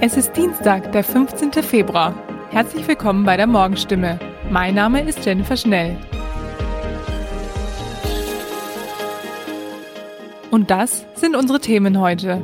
Es ist Dienstag, der 15. Februar. Herzlich willkommen bei der Morgenstimme. Mein Name ist Jennifer Schnell. Und das sind unsere Themen heute.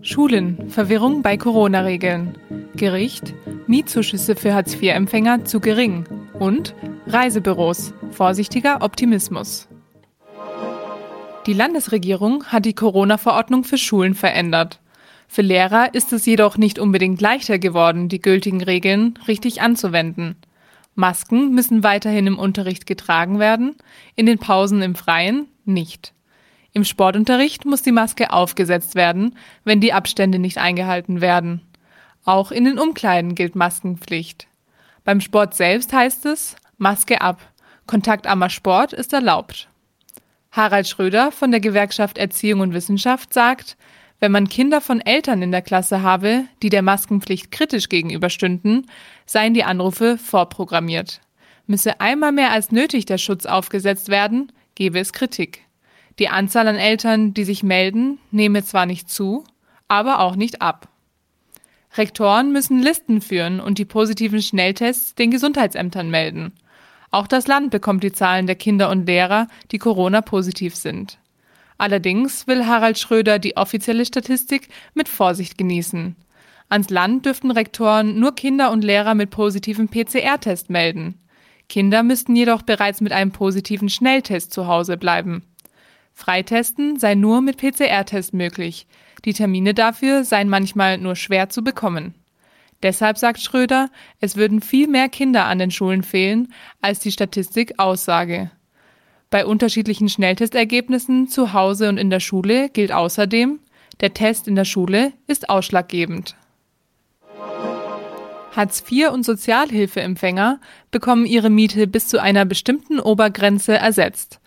Schulen, Verwirrung bei Corona-Regeln. Gericht, Mietzuschüsse für Hartz-IV-Empfänger zu gering. Und Reisebüros, vorsichtiger Optimismus. Die Landesregierung hat die Corona-Verordnung für Schulen verändert. Für Lehrer ist es jedoch nicht unbedingt leichter geworden, die gültigen Regeln richtig anzuwenden. Masken müssen weiterhin im Unterricht getragen werden, in den Pausen im Freien nicht. Im Sportunterricht muss die Maske aufgesetzt werden, wenn die Abstände nicht eingehalten werden. Auch in den Umkleiden gilt Maskenpflicht. Beim Sport selbst heißt es Maske ab. Kontaktarmer Sport ist erlaubt. Harald Schröder von der Gewerkschaft Erziehung und Wissenschaft sagt, wenn man Kinder von Eltern in der Klasse habe, die der Maskenpflicht kritisch gegenüberstünden, seien die Anrufe vorprogrammiert. Müsse einmal mehr als nötig der Schutz aufgesetzt werden, gebe es Kritik. Die Anzahl an Eltern, die sich melden, nehme zwar nicht zu, aber auch nicht ab. Rektoren müssen Listen führen und die positiven Schnelltests den Gesundheitsämtern melden. Auch das Land bekommt die Zahlen der Kinder und Lehrer, die Corona positiv sind. Allerdings will Harald Schröder die offizielle Statistik mit Vorsicht genießen. Ans Land dürften Rektoren nur Kinder und Lehrer mit positivem PCR-Test melden. Kinder müssten jedoch bereits mit einem positiven Schnelltest zu Hause bleiben. Freitesten sei nur mit PCR-Test möglich. Die Termine dafür seien manchmal nur schwer zu bekommen. Deshalb sagt Schröder, es würden viel mehr Kinder an den Schulen fehlen, als die Statistik aussage. Bei unterschiedlichen Schnelltestergebnissen zu Hause und in der Schule gilt außerdem, der Test in der Schule ist ausschlaggebend. Hartz-IV und Sozialhilfeempfänger bekommen ihre Miete bis zu einer bestimmten Obergrenze ersetzt.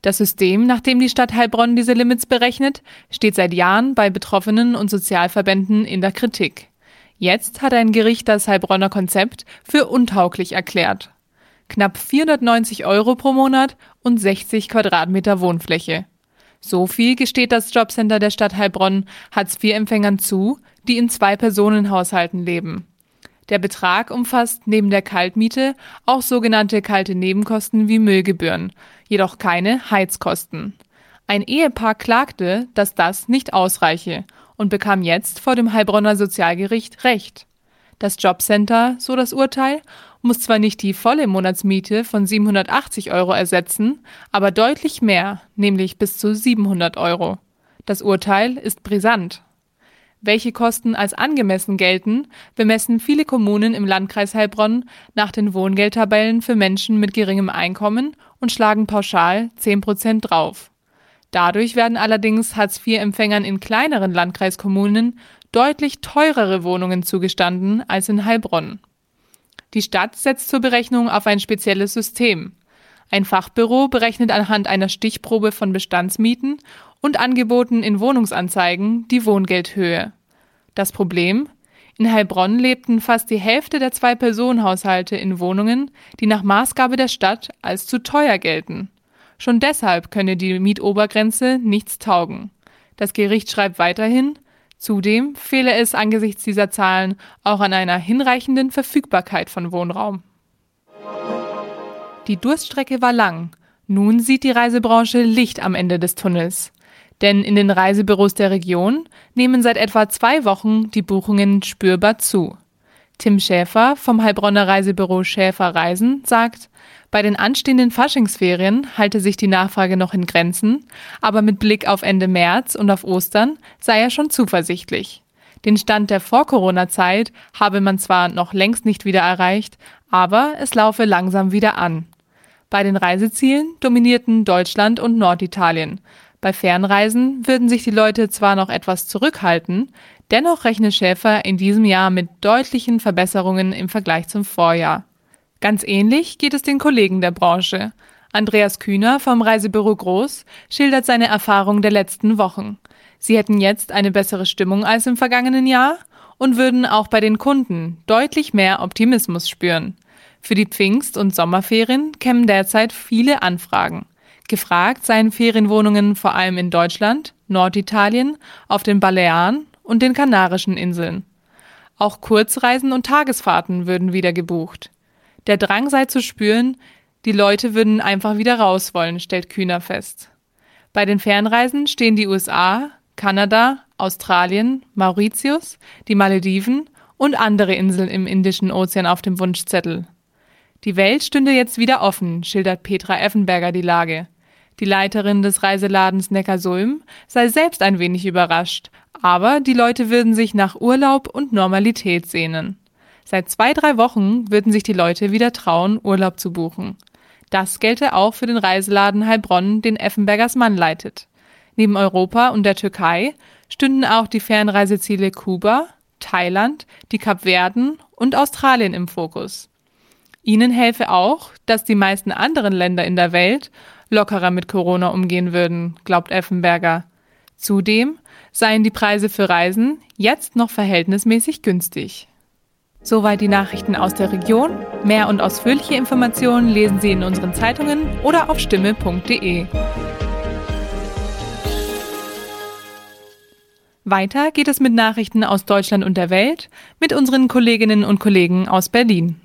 Das System, nach dem die Stadt Heilbronn diese Limits berechnet, steht seit Jahren bei Betroffenen und Sozialverbänden in der Kritik. Jetzt hat ein Gericht das Heilbronner Konzept für untauglich erklärt knapp 490 Euro pro Monat und 60 Quadratmeter Wohnfläche. So viel gesteht das Jobcenter der Stadt Heilbronn Hartz-IV-Empfängern zu, die in Zwei-Personen-Haushalten leben. Der Betrag umfasst neben der Kaltmiete auch sogenannte kalte Nebenkosten wie Müllgebühren, jedoch keine Heizkosten. Ein Ehepaar klagte, dass das nicht ausreiche und bekam jetzt vor dem Heilbronner Sozialgericht Recht. Das Jobcenter, so das Urteil, muss zwar nicht die volle Monatsmiete von 780 Euro ersetzen, aber deutlich mehr, nämlich bis zu 700 Euro. Das Urteil ist brisant. Welche Kosten als angemessen gelten, bemessen viele Kommunen im Landkreis Heilbronn nach den Wohngeldtabellen für Menschen mit geringem Einkommen und schlagen pauschal 10 Prozent drauf. Dadurch werden allerdings Hartz-IV-Empfängern in kleineren Landkreiskommunen deutlich teurere Wohnungen zugestanden als in Heilbronn. Die Stadt setzt zur Berechnung auf ein spezielles System. Ein Fachbüro berechnet anhand einer Stichprobe von Bestandsmieten und Angeboten in Wohnungsanzeigen die Wohngeldhöhe. Das Problem? In Heilbronn lebten fast die Hälfte der Zwei-Personen-Haushalte in Wohnungen, die nach Maßgabe der Stadt als zu teuer gelten. Schon deshalb könne die Mietobergrenze nichts taugen. Das Gericht schreibt weiterhin, Zudem fehle es angesichts dieser Zahlen auch an einer hinreichenden Verfügbarkeit von Wohnraum. Die Durststrecke war lang. Nun sieht die Reisebranche Licht am Ende des Tunnels. Denn in den Reisebüros der Region nehmen seit etwa zwei Wochen die Buchungen spürbar zu. Tim Schäfer vom Heilbronner Reisebüro Schäfer Reisen sagt, bei den anstehenden Faschingsferien halte sich die Nachfrage noch in Grenzen, aber mit Blick auf Ende März und auf Ostern sei er schon zuversichtlich. Den Stand der Vor-Corona-Zeit habe man zwar noch längst nicht wieder erreicht, aber es laufe langsam wieder an. Bei den Reisezielen dominierten Deutschland und Norditalien. Bei Fernreisen würden sich die Leute zwar noch etwas zurückhalten, Dennoch rechnet Schäfer in diesem Jahr mit deutlichen Verbesserungen im Vergleich zum Vorjahr. Ganz ähnlich geht es den Kollegen der Branche. Andreas Kühner vom Reisebüro Groß schildert seine Erfahrung der letzten Wochen. Sie hätten jetzt eine bessere Stimmung als im vergangenen Jahr und würden auch bei den Kunden deutlich mehr Optimismus spüren. Für die Pfingst- und Sommerferien kämen derzeit viele Anfragen. Gefragt seien Ferienwohnungen vor allem in Deutschland, Norditalien, auf den Balearen und den Kanarischen Inseln. Auch Kurzreisen und Tagesfahrten würden wieder gebucht. Der Drang sei zu spüren, die Leute würden einfach wieder raus wollen, stellt Kühner fest. Bei den Fernreisen stehen die USA, Kanada, Australien, Mauritius, die Malediven und andere Inseln im Indischen Ozean auf dem Wunschzettel. Die Welt stünde jetzt wieder offen, schildert Petra Effenberger die Lage. Die Leiterin des Reiseladens Neckarsulm sei selbst ein wenig überrascht, aber die Leute würden sich nach Urlaub und Normalität sehnen. Seit zwei, drei Wochen würden sich die Leute wieder trauen, Urlaub zu buchen. Das gelte auch für den Reiseladen Heilbronn, den Effenbergers Mann leitet. Neben Europa und der Türkei stünden auch die Fernreiseziele Kuba, Thailand, die Kapverden und Australien im Fokus. Ihnen helfe auch, dass die meisten anderen Länder in der Welt lockerer mit Corona umgehen würden, glaubt Effenberger. Zudem seien die Preise für Reisen jetzt noch verhältnismäßig günstig. Soweit die Nachrichten aus der Region. Mehr und ausführliche Informationen lesen Sie in unseren Zeitungen oder auf stimme.de. Weiter geht es mit Nachrichten aus Deutschland und der Welt mit unseren Kolleginnen und Kollegen aus Berlin.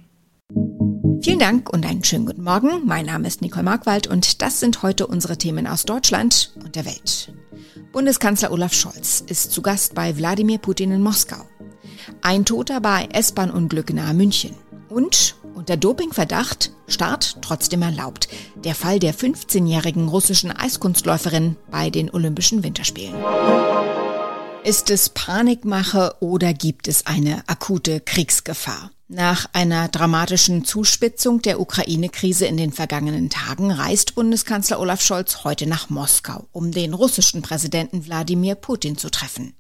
Vielen Dank und einen schönen guten Morgen. Mein Name ist Nicole Markwald und das sind heute unsere Themen aus Deutschland und der Welt. Bundeskanzler Olaf Scholz ist zu Gast bei Wladimir Putin in Moskau. Ein Toter bei S-Bahn-Unglück nahe München. Und unter Dopingverdacht Start trotzdem erlaubt. Der Fall der 15-jährigen russischen Eiskunstläuferin bei den Olympischen Winterspielen. Ist es Panikmache oder gibt es eine akute Kriegsgefahr? Nach einer dramatischen Zuspitzung der Ukraine-Krise in den vergangenen Tagen reist Bundeskanzler Olaf Scholz heute nach Moskau, um den russischen Präsidenten Wladimir Putin zu treffen.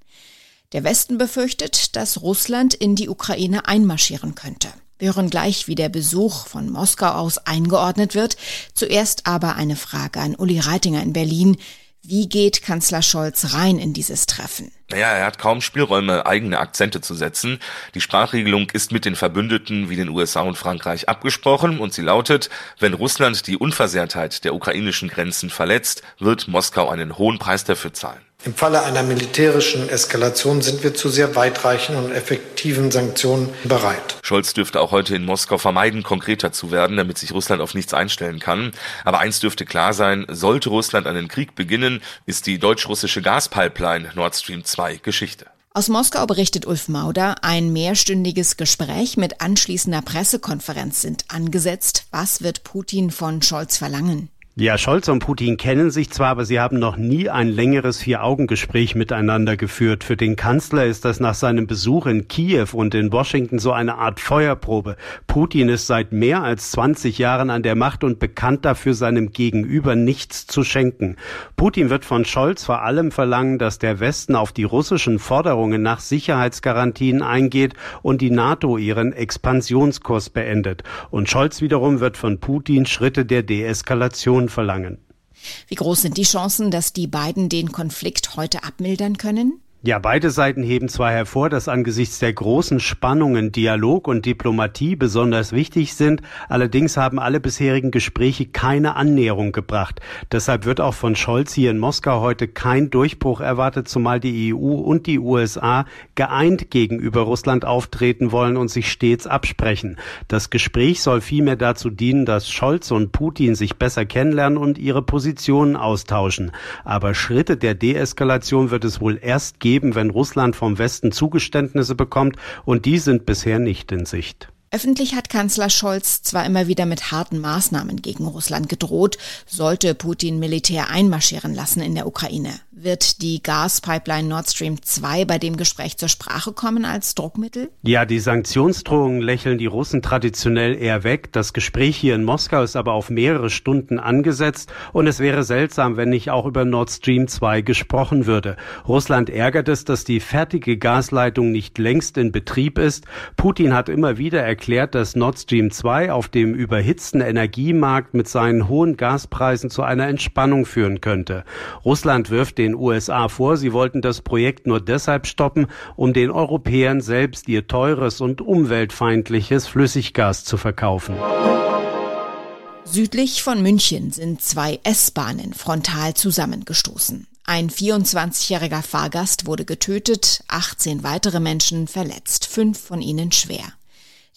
Der Westen befürchtet, dass Russland in die Ukraine einmarschieren könnte. Wir hören gleich, wie der Besuch von Moskau aus eingeordnet wird. Zuerst aber eine Frage an Uli Reitinger in Berlin. Wie geht Kanzler Scholz rein in dieses Treffen? Naja, er hat kaum Spielräume, eigene Akzente zu setzen. Die Sprachregelung ist mit den Verbündeten wie den USA und Frankreich abgesprochen und sie lautet, wenn Russland die Unversehrtheit der ukrainischen Grenzen verletzt, wird Moskau einen hohen Preis dafür zahlen. Im Falle einer militärischen Eskalation sind wir zu sehr weitreichenden und effektiven Sanktionen bereit. Scholz dürfte auch heute in Moskau vermeiden, konkreter zu werden, damit sich Russland auf nichts einstellen kann. Aber eins dürfte klar sein, sollte Russland einen Krieg beginnen, ist die deutsch-russische Gaspipeline Nord Stream 2 Geschichte. Aus Moskau berichtet Ulf Mauder, ein mehrstündiges Gespräch mit anschließender Pressekonferenz sind angesetzt. Was wird Putin von Scholz verlangen? Ja, Scholz und Putin kennen sich zwar, aber sie haben noch nie ein längeres Vier-Augen-Gespräch miteinander geführt. Für den Kanzler ist das nach seinem Besuch in Kiew und in Washington so eine Art Feuerprobe. Putin ist seit mehr als 20 Jahren an der Macht und bekannt dafür, seinem Gegenüber nichts zu schenken. Putin wird von Scholz vor allem verlangen, dass der Westen auf die russischen Forderungen nach Sicherheitsgarantien eingeht und die NATO ihren Expansionskurs beendet. Und Scholz wiederum wird von Putin Schritte der Deeskalation Sanktionen verlangen. Wie groß sind die Chancen, dass die beiden den Konflikt heute abmildern können? Ja, beide Seiten heben zwar hervor, dass angesichts der großen Spannungen Dialog und Diplomatie besonders wichtig sind, allerdings haben alle bisherigen Gespräche keine Annäherung gebracht. Deshalb wird auch von Scholz hier in Moskau heute kein Durchbruch erwartet, zumal die EU und die USA geeint gegenüber Russland auftreten wollen und sich stets absprechen. Das Gespräch soll vielmehr dazu dienen, dass Scholz und Putin sich besser kennenlernen und ihre Positionen austauschen. Aber Schritte der Deeskalation wird es wohl erst geben, geben, wenn Russland vom Westen Zugeständnisse bekommt, und die sind bisher nicht in Sicht. Öffentlich hat Kanzler Scholz zwar immer wieder mit harten Maßnahmen gegen Russland gedroht, sollte Putin Militär einmarschieren lassen in der Ukraine. Wird die Gaspipeline Nord Stream 2 bei dem Gespräch zur Sprache kommen als Druckmittel? Ja, die Sanktionsdrohungen lächeln die Russen traditionell eher weg. Das Gespräch hier in Moskau ist aber auf mehrere Stunden angesetzt und es wäre seltsam, wenn nicht auch über Nord Stream 2 gesprochen würde. Russland ärgert es, dass die fertige Gasleitung nicht längst in Betrieb ist. Putin hat immer wieder erklärt, dass Nord Stream 2 auf dem überhitzten Energiemarkt mit seinen hohen Gaspreisen zu einer Entspannung führen könnte. Russland wirft den USA vor, sie wollten das Projekt nur deshalb stoppen, um den Europäern selbst ihr teures und umweltfeindliches Flüssiggas zu verkaufen. Südlich von München sind zwei S-Bahnen frontal zusammengestoßen. Ein 24-jähriger Fahrgast wurde getötet, 18 weitere Menschen verletzt, fünf von ihnen schwer.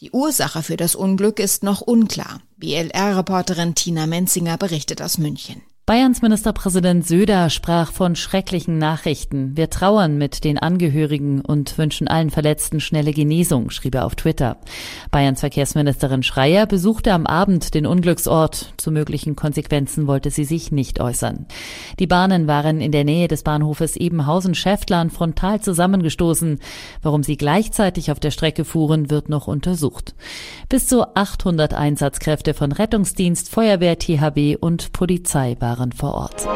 Die Ursache für das Unglück ist noch unklar. BLR-Reporterin Tina Menzinger berichtet aus München. Bayerns Ministerpräsident Söder sprach von schrecklichen Nachrichten. Wir trauern mit den Angehörigen und wünschen allen Verletzten schnelle Genesung, schrieb er auf Twitter. Bayerns Verkehrsministerin Schreier besuchte am Abend den Unglücksort. Zu möglichen Konsequenzen wollte sie sich nicht äußern. Die Bahnen waren in der Nähe des Bahnhofes Ebenhausen-Schäftlern frontal zusammengestoßen. Warum sie gleichzeitig auf der Strecke fuhren, wird noch untersucht. Bis zu 800 Einsatzkräfte von Rettungsdienst, Feuerwehr, THB und Polizei waren waren vor Ort.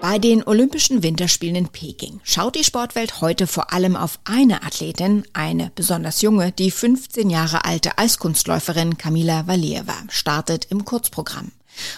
Bei den Olympischen Winterspielen in Peking schaut die Sportwelt heute vor allem auf eine Athletin, eine besonders junge, die 15 Jahre alte Eiskunstläuferin Kamila Valieva startet im Kurzprogramm.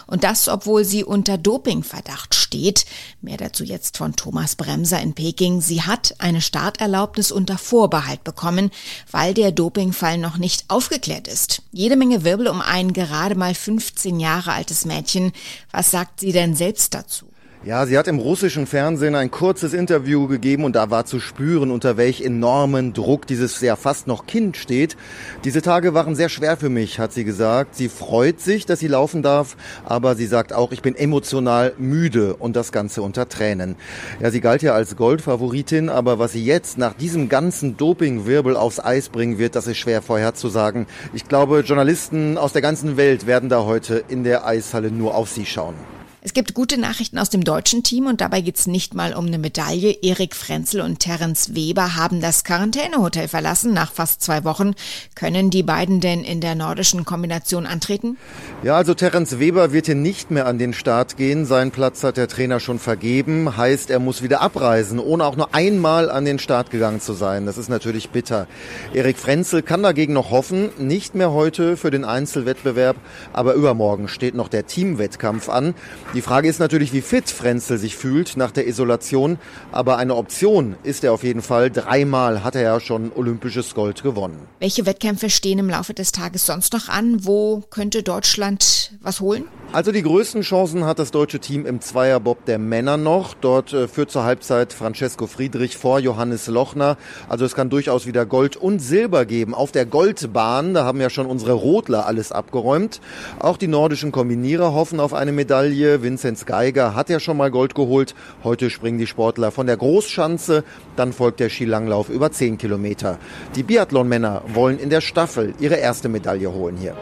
Und das, obwohl sie unter Dopingverdacht steht. Mehr dazu jetzt von Thomas Bremser in Peking. Sie hat eine Starterlaubnis unter Vorbehalt bekommen, weil der Dopingfall noch nicht aufgeklärt ist. Jede Menge Wirbel um ein gerade mal 15 Jahre altes Mädchen. Was sagt sie denn selbst dazu? Ja, sie hat im russischen Fernsehen ein kurzes Interview gegeben und da war zu spüren, unter welch enormen Druck dieses ja fast noch Kind steht. Diese Tage waren sehr schwer für mich, hat sie gesagt. Sie freut sich, dass sie laufen darf, aber sie sagt auch, ich bin emotional müde und das Ganze unter Tränen. Ja, sie galt ja als Goldfavoritin, aber was sie jetzt nach diesem ganzen Dopingwirbel aufs Eis bringen wird, das ist schwer vorherzusagen. Ich glaube, Journalisten aus der ganzen Welt werden da heute in der Eishalle nur auf sie schauen. Es gibt gute Nachrichten aus dem deutschen Team und dabei geht's nicht mal um eine Medaille. Erik Frenzel und Terence Weber haben das Quarantänehotel verlassen. Nach fast zwei Wochen können die beiden denn in der nordischen Kombination antreten? Ja, also Terence Weber wird hier nicht mehr an den Start gehen. Seinen Platz hat der Trainer schon vergeben. Heißt, er muss wieder abreisen, ohne auch nur einmal an den Start gegangen zu sein. Das ist natürlich bitter. Erik Frenzel kann dagegen noch hoffen. Nicht mehr heute für den Einzelwettbewerb, aber übermorgen steht noch der Teamwettkampf an. Die Frage ist natürlich, wie fit Frenzel sich fühlt nach der Isolation. Aber eine Option ist er auf jeden Fall. Dreimal hat er ja schon olympisches Gold gewonnen. Welche Wettkämpfe stehen im Laufe des Tages sonst noch an? Wo könnte Deutschland was holen? Also die größten Chancen hat das deutsche Team im Zweierbob der Männer noch. Dort äh, führt zur Halbzeit Francesco Friedrich vor Johannes Lochner. Also es kann durchaus wieder Gold und Silber geben. Auf der Goldbahn, da haben ja schon unsere Rotler alles abgeräumt. Auch die nordischen Kombinierer hoffen auf eine Medaille. Vinzenz Geiger hat ja schon mal Gold geholt. Heute springen die Sportler von der Großschanze. Dann folgt der Skilanglauf über 10 Kilometer. Die Biathlon-Männer wollen in der Staffel ihre erste Medaille holen hier.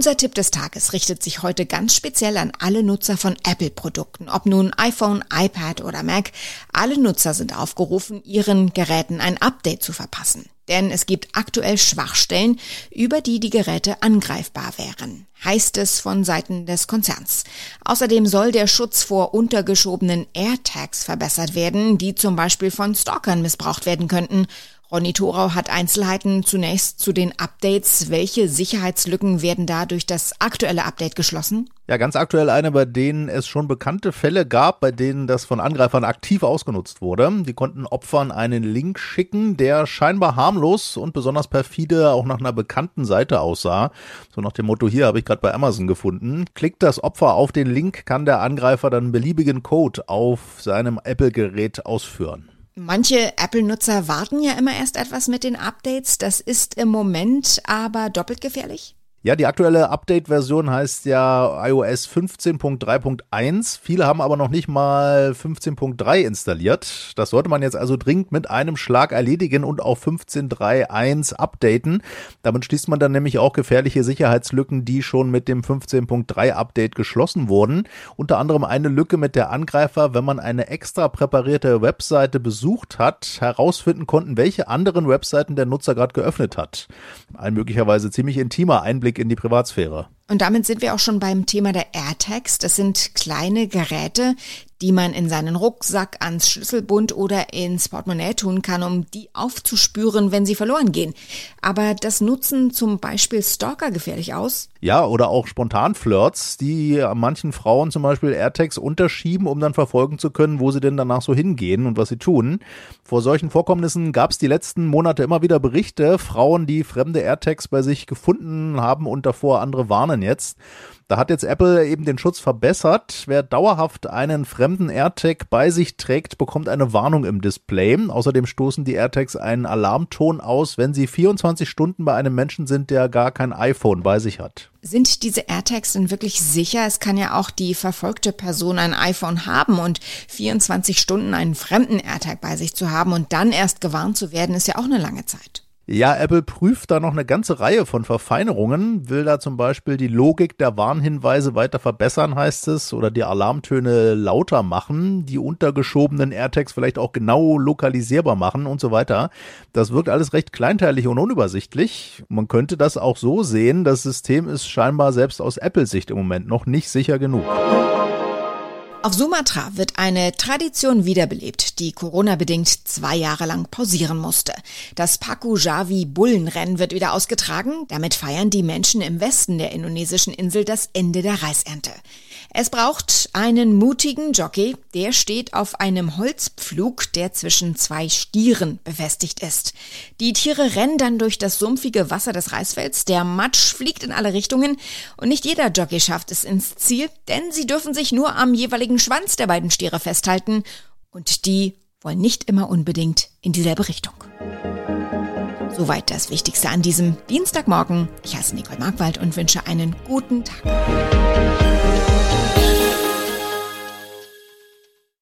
Unser Tipp des Tages richtet sich heute ganz speziell an alle Nutzer von Apple-Produkten, ob nun iPhone, iPad oder Mac. Alle Nutzer sind aufgerufen, ihren Geräten ein Update zu verpassen. Denn es gibt aktuell Schwachstellen, über die die Geräte angreifbar wären, heißt es von Seiten des Konzerns. Außerdem soll der Schutz vor untergeschobenen AirTags verbessert werden, die zum Beispiel von Stalkern missbraucht werden könnten Ronny Thorau hat Einzelheiten zunächst zu den Updates. Welche Sicherheitslücken werden da durch das aktuelle Update geschlossen? Ja, ganz aktuell eine, bei denen es schon bekannte Fälle gab, bei denen das von Angreifern aktiv ausgenutzt wurde. Die konnten Opfern einen Link schicken, der scheinbar harmlos und besonders perfide auch nach einer bekannten Seite aussah. So nach dem Motto, hier habe ich gerade bei Amazon gefunden. Klickt das Opfer auf den Link, kann der Angreifer dann beliebigen Code auf seinem Apple-Gerät ausführen. Manche Apple-Nutzer warten ja immer erst etwas mit den Updates. Das ist im Moment aber doppelt gefährlich. Ja, die aktuelle Update-Version heißt ja iOS 15.3.1. Viele haben aber noch nicht mal 15.3 installiert. Das sollte man jetzt also dringend mit einem Schlag erledigen und auf 15.3.1 updaten. Damit schließt man dann nämlich auch gefährliche Sicherheitslücken, die schon mit dem 15.3 Update geschlossen wurden. Unter anderem eine Lücke mit der Angreifer, wenn man eine extra präparierte Webseite besucht hat, herausfinden konnten, welche anderen Webseiten der Nutzer gerade geöffnet hat. Ein möglicherweise ziemlich intimer Einblick Einblick in die Privatsphäre. Und damit sind wir auch schon beim Thema der AirTags. Das sind kleine Geräte, die man in seinen Rucksack, ans Schlüsselbund oder ins Portemonnaie tun kann, um die aufzuspüren, wenn sie verloren gehen. Aber das nutzen zum Beispiel Stalker gefährlich aus? Ja, oder auch Spontanflirts, die manchen Frauen zum Beispiel AirTags unterschieben, um dann verfolgen zu können, wo sie denn danach so hingehen und was sie tun. Vor solchen Vorkommnissen gab es die letzten Monate immer wieder Berichte, Frauen, die fremde AirTags bei sich gefunden haben und davor andere warnen jetzt. Da hat jetzt Apple eben den Schutz verbessert. Wer dauerhaft einen fremden AirTag bei sich trägt, bekommt eine Warnung im Display. Außerdem stoßen die AirTags einen Alarmton aus, wenn sie 24 Stunden bei einem Menschen sind, der gar kein iPhone bei sich hat. Sind diese AirTags denn wirklich sicher? Es kann ja auch die verfolgte Person ein iPhone haben und 24 Stunden einen fremden AirTag bei sich zu haben und dann erst gewarnt zu werden, ist ja auch eine lange Zeit. Ja, Apple prüft da noch eine ganze Reihe von Verfeinerungen, will da zum Beispiel die Logik der Warnhinweise weiter verbessern, heißt es, oder die Alarmtöne lauter machen, die untergeschobenen AirTags vielleicht auch genau lokalisierbar machen und so weiter. Das wirkt alles recht kleinteilig und unübersichtlich. Man könnte das auch so sehen, das System ist scheinbar selbst aus Apple-Sicht im Moment noch nicht sicher genug. Auf Sumatra wird eine Tradition wiederbelebt, die Corona-bedingt zwei Jahre lang pausieren musste. Das Paku Javi Bullenrennen wird wieder ausgetragen. Damit feiern die Menschen im Westen der indonesischen Insel das Ende der Reisernte. Es braucht einen mutigen Jockey, der steht auf einem Holzpflug, der zwischen zwei Stieren befestigt ist. Die Tiere rennen dann durch das sumpfige Wasser des Reisfelds, der Matsch fliegt in alle Richtungen und nicht jeder Jockey schafft es ins Ziel, denn sie dürfen sich nur am jeweiligen Schwanz der beiden Stiere festhalten und die wollen nicht immer unbedingt in dieselbe Richtung. Soweit das Wichtigste an diesem Dienstagmorgen. Ich heiße Nicole Markwald und wünsche einen guten Tag.